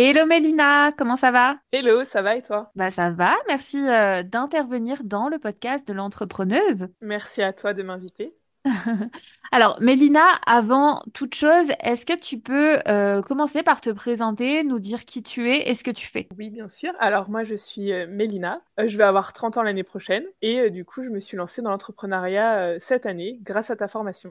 Hello Mélina, comment ça va? Hello, ça va et toi? Bah ça va, merci euh, d'intervenir dans le podcast de l'entrepreneuse. Merci à toi de m'inviter. Alors Mélina, avant toute chose, est-ce que tu peux euh, commencer par te présenter, nous dire qui tu es et ce que tu fais? Oui, bien sûr. Alors moi, je suis euh, Mélina. Je vais avoir 30 ans l'année prochaine et du coup, je me suis lancée dans l'entrepreneuriat cette année grâce à ta formation.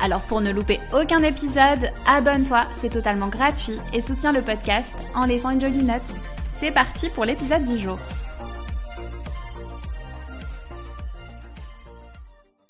Alors pour ne louper aucun épisode, abonne-toi, c'est totalement gratuit et soutiens le podcast en laissant une jolie note. C'est parti pour l'épisode du jour.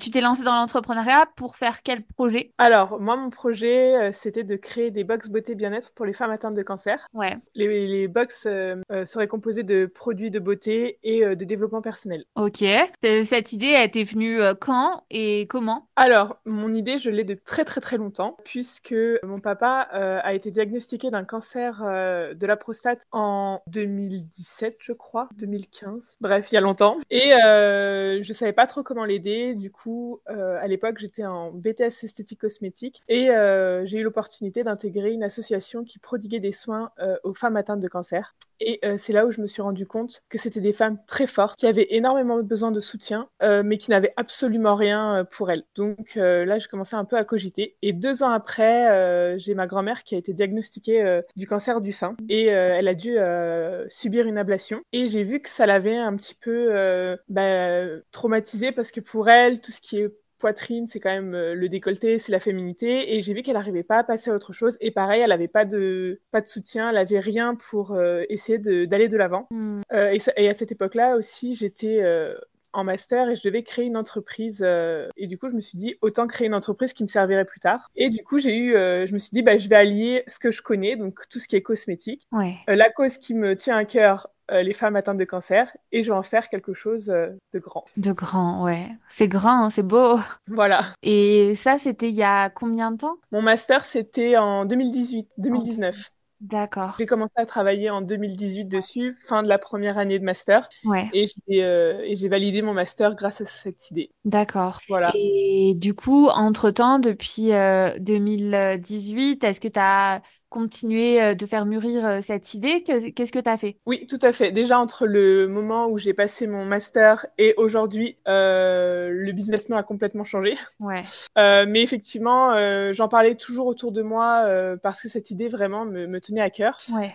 Tu t'es lancé dans l'entrepreneuriat pour faire quel projet? Alors, moi, mon projet, euh, c'était de créer des box beauté bien-être pour les femmes atteintes de cancer. Ouais. Les, les box euh, euh, seraient composées de produits de beauté et de développement personnel. Ok. Cette idée, elle t'est venue quand et comment? Alors, mon idée, je l'ai de très très très longtemps, puisque mon papa a été diagnostiqué d'un cancer de la prostate en 2017, je crois, 2015. Bref, il y a longtemps. Et je savais pas trop comment l'aider. Du coup, euh, à l'époque, j'étais en BTS esthétique cosmétique et euh, j'ai eu l'opportunité d'intégrer une association qui prodiguait des soins euh, aux femmes atteintes de cancer. Et c'est là où je me suis rendu compte que c'était des femmes très fortes qui avaient énormément besoin de soutien, mais qui n'avaient absolument rien pour elles. Donc là, j'ai commencé un peu à cogiter. Et deux ans après, j'ai ma grand-mère qui a été diagnostiquée du cancer du sein et elle a dû subir une ablation. Et j'ai vu que ça l'avait un petit peu bah, traumatisée parce que pour elle, tout ce qui est poitrine, c'est quand même euh, le décolleté, c'est la féminité. Et j'ai vu qu'elle n'arrivait pas à passer à autre chose. Et pareil, elle n'avait pas de, pas de soutien, elle n'avait rien pour euh, essayer d'aller de l'avant. Hmm. Euh, et, à cette époque-là aussi, j'étais euh, en master et je devais créer une entreprise. et du coup, je me suis dit, autant créer une entreprise qui me servirait plus tard. Et du coup, j'ai eu, je me suis dit, bah, je vais allier ce que je connais, donc tout ce qui est cosmétique, Ouais. la cause qui me tient à cœur, euh, les femmes atteintes de cancer, et je vais en faire quelque chose euh, de grand. De grand, ouais. C'est grand, hein, c'est beau. Voilà. Et ça, c'était il y a combien de temps? Mon master, c'était en 2018, 2019. D'accord. J'ai commencé à travailler en 2018 dessus, fin de la première année de master, Ouais, et j'ai euh, et j'ai validé mon master grâce à cette idée. d'accord. Voilà. Et du coup, entre-temps, depuis euh, 2018, est-ce que tu as continué euh, de faire mûrir euh, cette idée? Que- Qu'est-ce que tu as fait? Oui, tout à fait. Déjà, entre le moment où j'ai passé mon master et aujourd'hui, euh, le business plan a complètement changé. Ouais, Euh, mais effectivement, euh, j'en parlais toujours autour de moi parce que cette idée vraiment me, me tenait à cœur. ouais,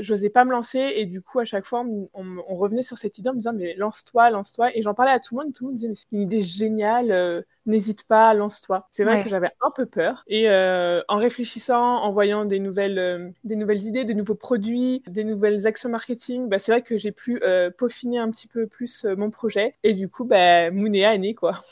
j'osais pas me lancer et du coup, à chaque fois, on, on- on revenait sur cette idée en me disant, mais lance-toi, lance-toi. Et j'en parlais à tout le monde, tout le monde disait, mais c'est une idée géniale, n'hésite pas, lance-toi. C'est vrai ouais. que j'avais un peu peur. Et euh, en réfléchissant, en voyant des nouvelles, euh, des nouvelles idées, de nouveaux produits, des nouvelles actions marketing, bah, c'est vrai que j'ai pu euh, peaufiner un petit peu plus mon projet. Et du coup, bah, Mounéa est né, quoi.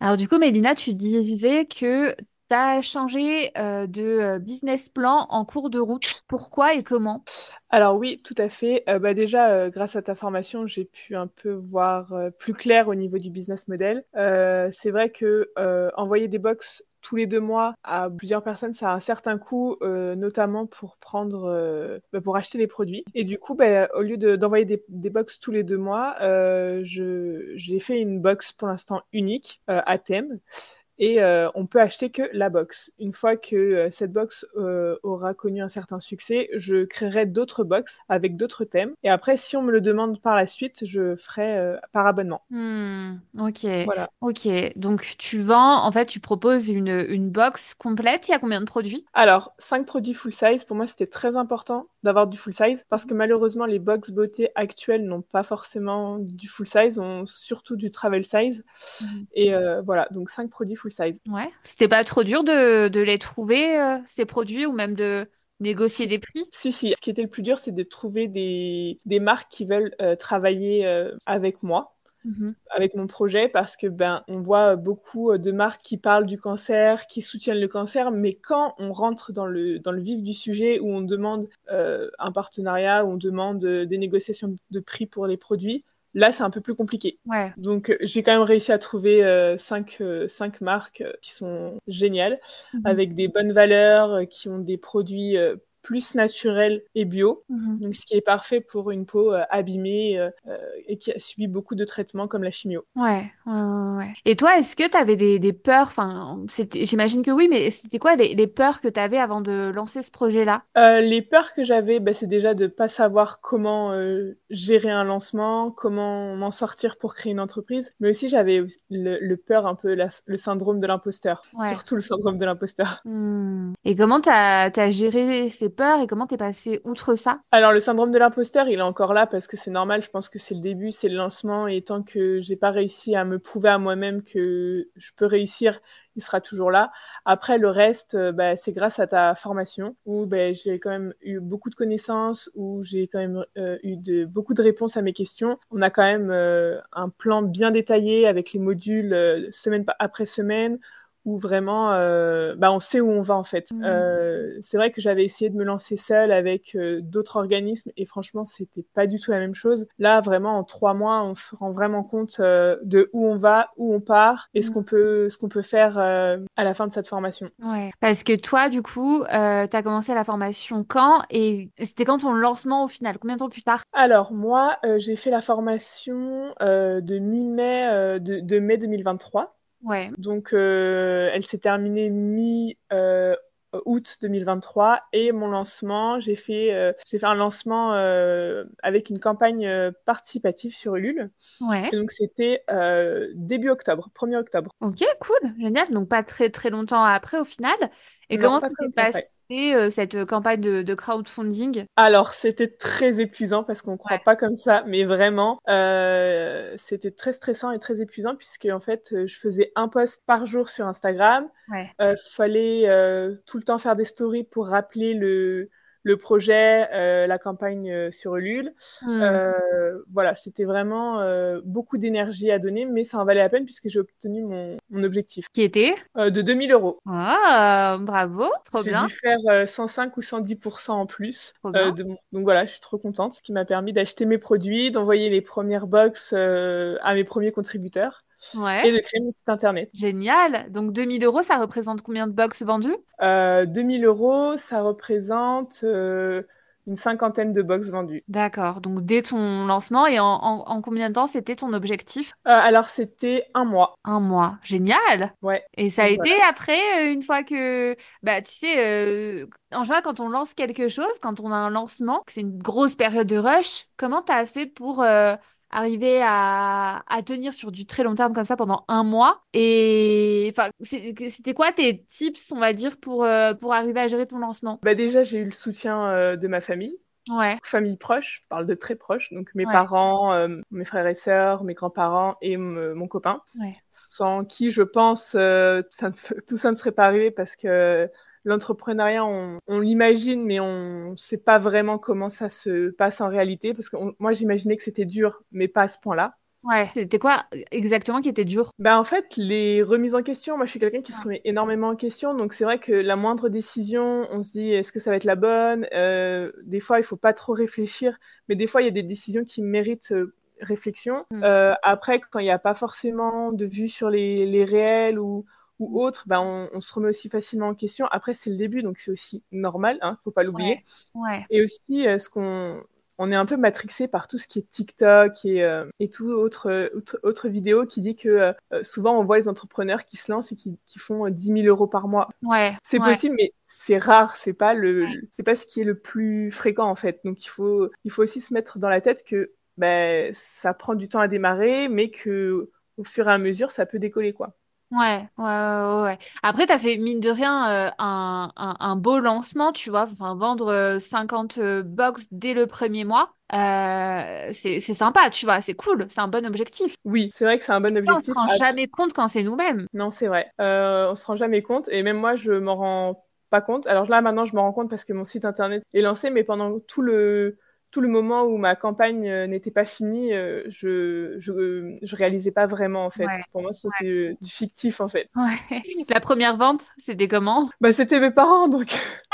Alors du coup, Mélina, tu disais que tu as changé euh, de euh, business plan en cours de route. Pourquoi et comment? Alors oui, tout à fait. Euh, bah déjà, grâce à ta formation, j'ai pu un peu voir plus clair au niveau du business model. C'est vrai que envoyer des box tous les deux mois à plusieurs personnes, ça a un certain coût, notamment pour prendre, bah, pour acheter les produits. Et du coup, bah, au lieu de- d'envoyer des, des box tous les deux mois, euh, j'ai fait une box pour l'instant unique à thème et euh, on peut acheter que la box. Une fois que euh, cette box euh, aura connu un certain succès, je créerai d'autres box avec d'autres thèmes. Et après, si on me le demande par la suite, je ferai euh, par abonnement. Hmm, ok, Voilà. ok. Donc tu vends, en fait, tu proposes une, une box complète. Il y a combien de produits? Alors, 5 produits full size, pour moi c'était très important d'avoir du full size parce que malheureusement les box beauté actuelles n'ont pas forcément du full size, ont surtout du travel size. Mhm. Et voilà, donc 5 produits full size. Ouais. C'était pas trop dur de, de les trouver, euh, ces produits, ou même de négocier des prix? si, si. Ce qui était le plus dur, c'est de trouver des, des marques qui veulent euh, travailler euh, avec moi. mhm. avec mon projet parce que ben on voit beaucoup de marques qui parlent du cancer, qui soutiennent le cancer, mais quand on rentre dans le dans le vif du sujet où on demande un partenariat, où on demande des négociations de prix pour les produits, Là, c'est un peu plus compliqué. Donc, euh, j'ai quand même réussi à trouver euh, cinq, euh, cinq, marques qui sont géniales, mhm. avec des bonnes valeurs, qui ont des produits plus naturel et bio, mhm. donc ce qui est parfait pour une peau euh, abîmée euh, euh, et qui a subi beaucoup de traitements comme la chimio. Ouais, ouais, ouais. Et toi, est-ce que tu avais des, des peurs Enfin, j'imagine que oui, mais c'était quoi les, les, peurs que tu avais avant de lancer ce projet-là? Les peurs que j'avais, bah, c'est déjà de pas savoir comment gérer un lancement, comment m'en sortir pour créer une entreprise, mais aussi j'avais le, peur un peu, le syndrome de l'imposteur, surtout le syndrome de l'imposteur. Hmm. Et comment tu as, as, géré ces et comment t'es passé outre ça? Alors le syndrome de l'imposteur, il est encore là parce que c'est normal. Je pense que c'est le début, c'est le lancement et tant que j'ai pas réussi à me prouver à moi-même que je peux réussir, il sera toujours là. Après le reste, euh, bah, c'est grâce à ta formation où bah, j'ai quand même eu beaucoup de connaissances, où j'ai quand même euh, eu beaucoup de réponses à mes questions. On a quand même euh, un plan bien détaillé avec les modules semaine après semaine où vraiment euh, bah, on sait où on va en fait. Mmh. Euh, c'est vrai que j'avais essayé de me lancer seule avec euh, d'autres organismes et franchement c'était pas du tout la même chose. Là vraiment en trois mois on se rend vraiment compte de où on va, où on part et ce mmh. qu'on peut ce qu'on peut faire à la fin de cette formation. Ouais. Parce que toi du coup tu as commencé la formation quand et c'était quand ton lancement au final? Combien de temps plus tard? Alors moi j'ai fait la formation de mi-mai de, de mai 2023. Ouais. Donc, euh, elle s'est terminée mi euh, août 2023 et mon lancement, j'ai fait, euh, j'ai fait un lancement avec une campagne participative sur Ulule. Ouais. Et donc c'était début octobre, 1er octobre. Ok, cool, génial. Donc pas très très longtemps après au final. Et comment ça s'est passé euh, cette campagne de, crowdfunding? Alors, c'était très épuisant parce qu'on ne croit pas comme ça, mais vraiment, euh, c'était très stressant et très épuisant puisque en fait, euh, je faisais un post par jour sur Instagram. Il fallait tout le temps faire des stories pour rappeler le, le projet, euh, la campagne euh, sur Ulule. Hmm. Euh, voilà, c'était vraiment beaucoup d'énergie à donner, mais ça en valait la peine puisque j'ai obtenu mon, objectif. Qui était? De 2000 euros. Ah, bravo, trop bien. J'ai dû faire 105 ou 110% en plus. donc voilà, je suis trop contente, ce qui m'a permis d'acheter mes produits, d'envoyer les premières box à mes premiers contributeurs. Ouais. et de créer mon site internet. Génial. Donc 2000 euros, ça représente combien de box vendues? Euh, 2000 euros, ça représente euh, une cinquantaine de box vendues. D'accord. Donc dès ton lancement et en, combien de temps c'était ton objectif? Euh, Alors c'était un mois. Un mois. Génial. Ouais. Et ça a été après, euh, une fois que, bah tu sais, en général quand on lance quelque chose, quand on a un lancement, c'est une grosse période de rush. Comment tu as fait pour arriver à, tenir sur du très long terme comme ça pendant un mois. Et enfin, c'était quoi tes tips, on va dire, pour, euh, pour arriver à gérer ton lancement? Bah Déjà, j'ai eu le soutien euh, de ma famille. Ouais. Famille proche, je parle de très proche, donc mes parents, euh, mes frères et sœurs, mes grands-parents et mon copain, sans qui je pense tout ça ne serait pas arrivé parce que l'entrepreneuriat, on, l'imagine, mais on ne sait pas vraiment comment ça se passe en réalité. Parce que moi, j'imaginais que c'était dur, mais pas à ce point-là. Ouais, c'était quoi exactement qui était dur? Ben en fait, les remises en question, moi je suis quelqu'un qui se remet énormément en question, donc c'est vrai que la moindre décision, on se dit est-ce que ça va être la bonne? Euh, Des fois, il faut pas trop réfléchir, mais des fois, il y a des décisions qui méritent euh, réflexion. Hmm. Euh, après, quand il n'y a pas forcément de vue sur les, les réels ou ou autre, bah, on, se remet aussi facilement en question. Après, c'est le début, donc c'est aussi normal, hein, faut pas l'oublier. Ouais, Et aussi, euh, ce qu'on on est un peu matrixé par tout ce qui est TikTok et, euh, et tout autre, autre, vidéo qui dit que euh, souvent on voit les entrepreneurs qui se lancent et qui, qui font 10 000 euros par mois. Ouais. C'est possible, mais c'est rare. C'est pas le, c'est pas ce qui est le plus fréquent en fait. Donc il faut, il faut aussi se mettre dans la tête que ben, ça prend du temps à démarrer, mais que au fur et à mesure, ça peut décoller quoi. Ouais, ouais, ouais, ouais. Après, tu as fait, mine de rien, euh, un, un, beau lancement, tu vois. Enfin, vendre 50 euh, box dès le premier mois, euh, c'est c'est sympa, tu vois. C'est cool, c'est un bon objectif. Oui, c'est vrai que c'est un bon on objectif. se rend jamais compte quand c'est nous-mêmes. Non, c'est vrai. on se rend jamais compte. Et même moi, je m'en rends pas compte. Alors là, maintenant, je me rends compte parce que mon site internet est lancé, mais pendant tout le tout le moment où ma campagne n'était pas finie, je, je, je réalisais pas vraiment en fait. Pour moi, c'était du fictif en fait. Ouais. La première vente, c'était comment? Bah, c'était mes parents donc.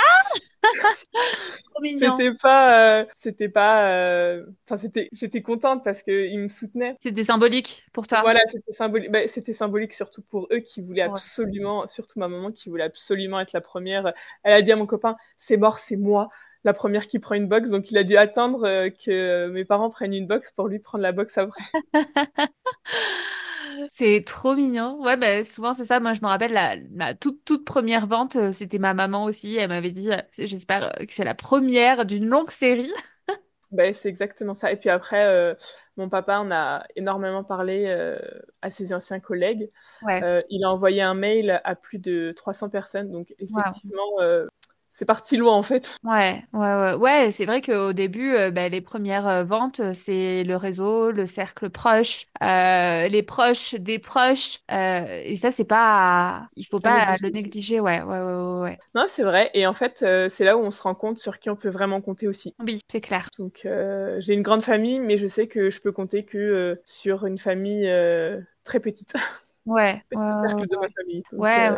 Ah c'était pas, euh, c'était pas, euh, enfin c'était, j'étais contente parce que ils me soutenaient. C'était symbolique pour toi? Voilà, c'était symbolique. Bah, c'était symbolique surtout pour eux qui voulaient absolument, surtout ma maman qui voulait absolument être la première. Elle a dit à mon copain, c'est mort, c'est moi la première qui prend une box, donc il a dû attendre euh, que mes parents prennent une box pour lui prendre la box après. C'est trop mignon. Ouais, bah, souvent c'est ça. Moi, je me rappelle la, toute, toute première vente, euh, c'était ma maman aussi. Elle m'avait dit, euh, j'espère euh, que c'est la première d'une longue série. Ben, c'est exactement ça. Et puis après, mon papa en a énormément parlé à ses anciens collègues. il a envoyé un mail à plus de 300 personnes. Donc effectivement, c'est parti loin en fait. Ouais, ouais, ouais, ouais c'est vrai qu'au début, euh, bah, les premières euh, ventes, euh, c'est le réseau, le cercle proche, les proches des proches, et ça, c'est pas, il faut pas le négliger, ouais, ouais, ouais, ouais. Non, c'est vrai, et en fait, c'est là où on se rend compte sur qui on peut vraiment compter aussi. Oui, c'est clair. Donc, j'ai une grande famille, mais je sais que je peux compter que sur une famille très petite. Ouais, ouais,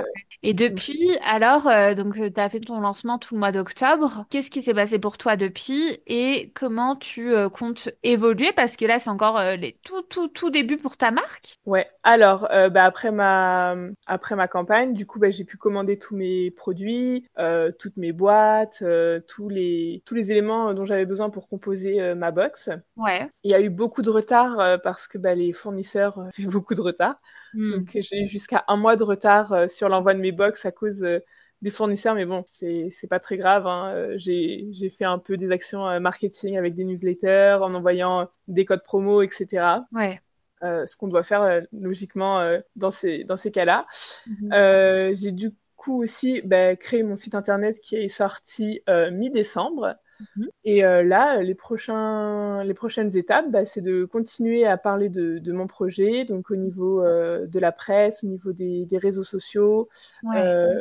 Et depuis, alors, euh, donc, euh, tu as fait ton lancement tout le mois d'octobre. Qu'est-ce qui s'est passé pour toi depuis et comment tu euh, comptes évoluer? Parce que là, c'est encore les tout, tout, tout débuts pour ta marque. Ouais, alors, bah, après, ma, après ma campagne, du coup, bah, j'ai pu commander tous mes produits, toutes mes boîtes, tous, les, tous les éléments dont j'avais besoin pour composer ma box. Ouais. Il y a eu beaucoup de retard parce que bah, les fournisseurs fait beaucoup de retard. Hmm. Donc j'ai eu jusqu'à un mois de retard euh, sur l'envoi de mes box à cause euh, des fournisseurs, mais bon, c'est pas très grave. Hein. Euh, j'ai fait un peu des actions marketing avec des newsletters, en envoyant des codes promo, etc. Ouais. ce qu'on doit faire logiquement dans ces, dans ces cas-là. Mhm. j'ai du coup aussi bah, créé mon site internet qui est sorti mi-décembre. Mhm. Et euh, là, les, prochains, les prochaines étapes, bah, c'est de continuer à parler de, de, mon projet, donc au niveau euh, de la presse, au niveau des, des réseaux sociaux, euh,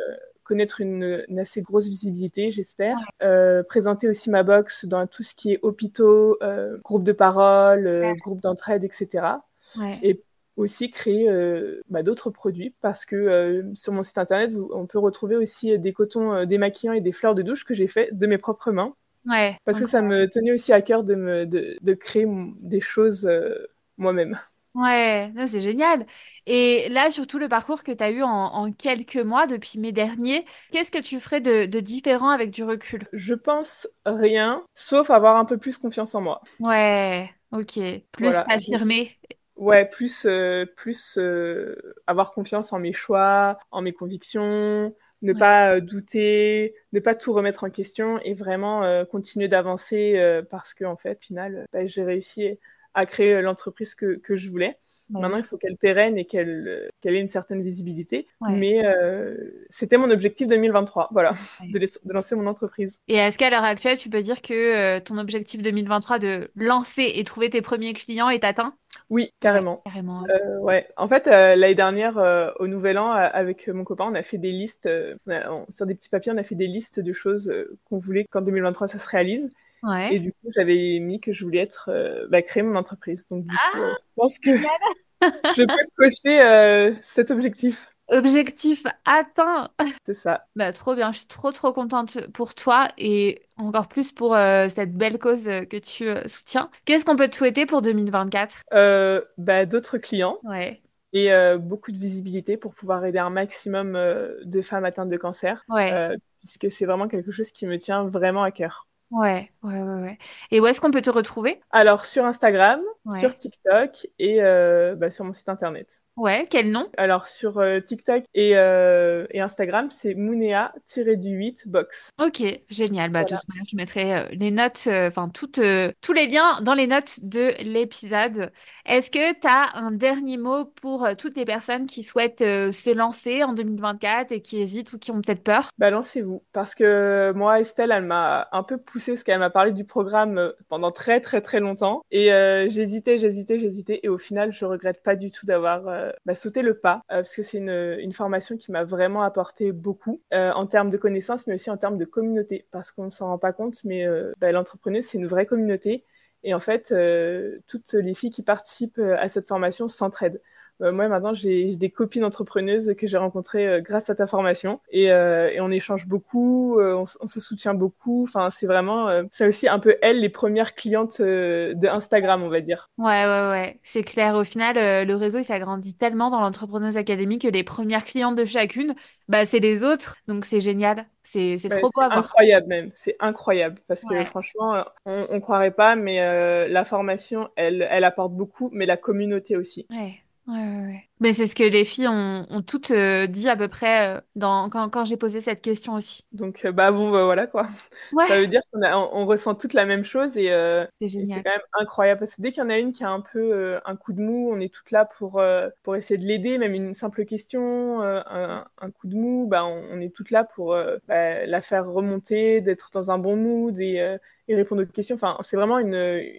connaître une, une, assez grosse visibilité, j'espère. Euh, présenter aussi ma box dans tout ce qui est hôpitaux, euh, groupe de parole, euh, groupe d'entraide, etc. Et aussi créer bah, d'autres produits parce que sur mon site internet, on peut retrouver aussi des cotons démaquillants et des fleurs de douche que j'ai fait de mes propres mains. Ouais. Parce que ça me tenait aussi à cœur de, me, de, de créer des choses euh, moi-même. Ouais, c'est génial. Et là, sur tout le parcours que tu as eu en, en, quelques mois depuis mai dernier, qu'est-ce que tu ferais de, de, différent avec du recul? Je pense rien, sauf avoir un peu plus confiance en moi. Ouais, ok. Plus voilà. t'affirmer. Ouais, plus, euh, plus euh, avoir confiance en mes choix, en mes convictions, ne pas euh, douter, ne pas tout remettre en question et vraiment euh, continuer d'avancer euh, parce que en fait, au final, bah, j'ai réussi à créer l'entreprise que, que je voulais. Maintenant, il faut qu'elle pérenne et qu'elle ait une certaine visibilité. Mais c'était mon objectif 2023, voilà, de, de, lancer mon entreprise. Et est-ce qu'à l'heure actuelle, tu peux dire que ton objectif 2023 de lancer et trouver tes premiers clients est atteint? Oui, carrément. Ouais, carrément. Euh, ouais. En fait, euh, l'année dernière, euh, au Nouvel An, avec mon copain, on a fait des listes, on, sur des petits papiers, on a fait des listes de choses qu'on voulait qu'en 2023 ça se réalise. Ouais. Et du coup, j'avais mis que je voulais être, bah, créer mon entreprise. Donc, du coup, ah je pense que je peux cocher cet objectif. Objectif atteint. C'est ça. Bah, trop bien, je suis trop trop contente pour toi et encore plus pour euh, cette belle cause que tu euh, soutiens. Qu'est-ce qu'on peut te souhaiter pour 2024 euh, bah, D'autres clients. Ouais. Et euh, beaucoup de visibilité pour pouvoir aider un maximum de femmes atteintes de cancer. Ouais. puisque c'est vraiment quelque chose qui me tient vraiment à cœur. Ouais, ouais, ouais, ouais. Et où est-ce qu'on peut te retrouver? Alors, sur Instagram, ouais. sur TikTok et bah, sur mon site internet. Ouais, quel nom? Alors sur euh, TikTok et, euh, et Instagram, c'est Mounea-du-8 box. Ok, génial. Bah, voilà. Manière, je mettrai euh, les notes, enfin toutes, tous les liens dans les notes de l'épisode. Est-ce que tu as un dernier mot pour toutes les personnes qui souhaitent se lancer en 2024 et qui hésitent ou qui ont peut-être peur? Bah lancez-vous. Parce que moi, Estelle, elle m'a un peu poussé parce qu'elle m'a parlé du programme pendant très très très longtemps. Et j'hésitais, j'hésitais, j'hésitais. Et au final, je regrette pas du tout d'avoir bah, sauter le pas, parce que c'est une, formation qui m'a vraiment apporté beaucoup en termes de connaissances, mais aussi en termes de communauté, parce qu'on ne s'en rend pas compte, mais bah, l'entrepreneuse, c'est une vraie communauté. Et en fait, toutes les filles qui participent à cette formation s'entraident. Euh, moi maintenant j'ai des copines entrepreneuses que j'ai rencontrées euh, grâce à ta formation et, euh, et on échange beaucoup, on, se soutient beaucoup. Enfin c'est vraiment c'est aussi un peu elles les premières clientes de Instagram on va dire. Ouais ouais ouais c'est clair. Au final le réseau il s'agrandit tellement dans l'entrepreneuse académie que les premières clientes de chacune bah c'est les autres donc c'est génial. C'est trop beau à voir. Incroyable même, c'est incroyable parce que franchement, on, on croirait pas, mais la formation, elle, elle apporte beaucoup, mais la communauté aussi. Ouais. Ouais, ouais, Mais c'est ce que les filles ont, ont toutes euh, dit à peu près euh, dans, quand, quand j'ai posé cette question aussi. Donc, euh, bah bon, bah, voilà quoi. Ça veut dire qu'on on, ressent toutes la même chose et c'est quand même incroyable. Parce que dès qu'il y en a une qui a un peu un coup de mou, on est toutes là pour, pour essayer de l'aider, même une simple question, un, un, coup de mou, bah, on, est toutes là pour bah, la faire remonter, d'être dans un bon mood et, et répondre aux questions. Enfin, c'est vraiment une,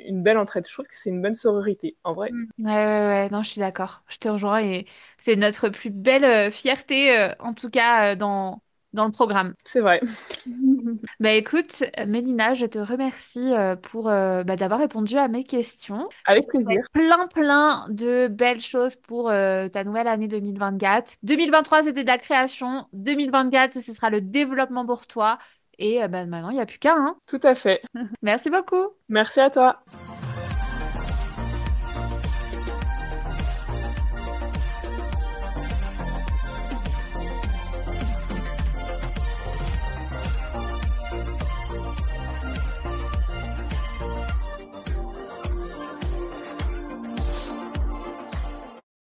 une belle entraide. Je trouve que c'est une bonne sororité, en vrai. Mm. Ouais, ouais, ouais. Non, je suis d'accord. Je te rejoins et c'est notre plus belle euh, fierté, euh, en tout cas, euh, dans, dans le programme. C'est vrai. bah écoute, Mélina, je te remercie pour bah, d'avoir répondu à mes questions. Avec plaisir. Plein, plein de belles choses pour ta nouvelle année 2024. 2023, c'était de la création. 2024, ce sera le développement pour toi. Et bah, maintenant, il n'y a plus qu'un. Hein. Tout à fait. Merci beaucoup. Merci à toi.